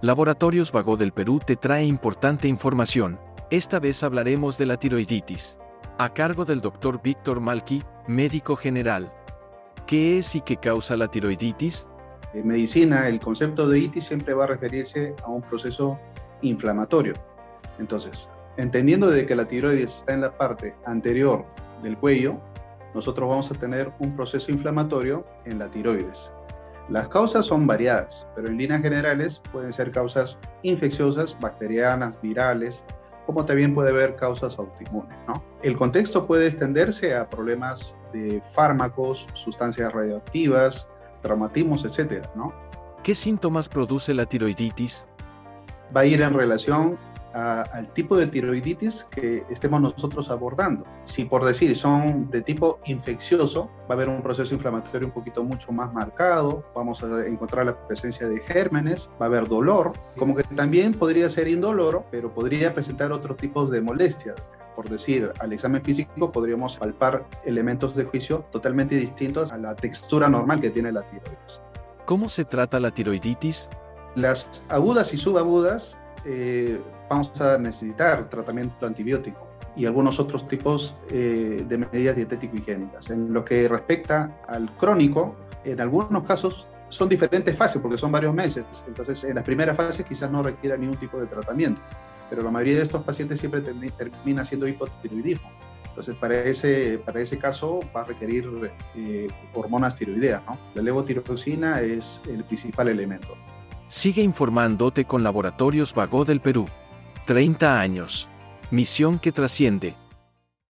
Laboratorios Vago del Perú te trae importante información. Esta vez hablaremos de la tiroiditis. A cargo del Dr. Víctor Malki, médico general. ¿Qué es y qué causa la tiroiditis? En medicina, el concepto de itis siempre va a referirse a un proceso inflamatorio. Entonces, entendiendo de que la tiroides está en la parte anterior del cuello, nosotros vamos a tener un proceso inflamatorio en la tiroides. Las causas son variadas, pero en líneas generales pueden ser causas infecciosas, bacterianas, virales, como también puede haber causas autoinmunes. ¿no? El contexto puede extenderse a problemas de fármacos, sustancias radioactivas, traumatismos, etc. ¿no? ¿Qué síntomas produce la tiroiditis? Va a ir en relación al tipo de tiroiditis que estemos nosotros abordando. Si por decir son de tipo infeccioso, va a haber un proceso inflamatorio un poquito mucho más marcado, vamos a encontrar la presencia de gérmenes, va a haber dolor, como que también podría ser indoloro, pero podría presentar otros tipos de molestias por decir, al examen físico podríamos palpar elementos de juicio totalmente distintos a la textura normal que tiene la tiroides. ¿Cómo se trata la tiroiditis? Las agudas y subagudas eh, vamos a necesitar tratamiento antibiótico y algunos otros tipos eh, de medidas dietético-higiénicas. En lo que respecta al crónico, en algunos casos son diferentes fases porque son varios meses. Entonces, en las primeras fases quizás no requiera ningún tipo de tratamiento, pero la mayoría de estos pacientes siempre termina siendo hipotiroidismo. Entonces, para ese, para ese caso va a requerir eh, hormonas tiroideas. ¿no? La levotiroxina es el principal elemento. Sigue informándote con Laboratorios Vago del Perú. 30 años. Misión que trasciende.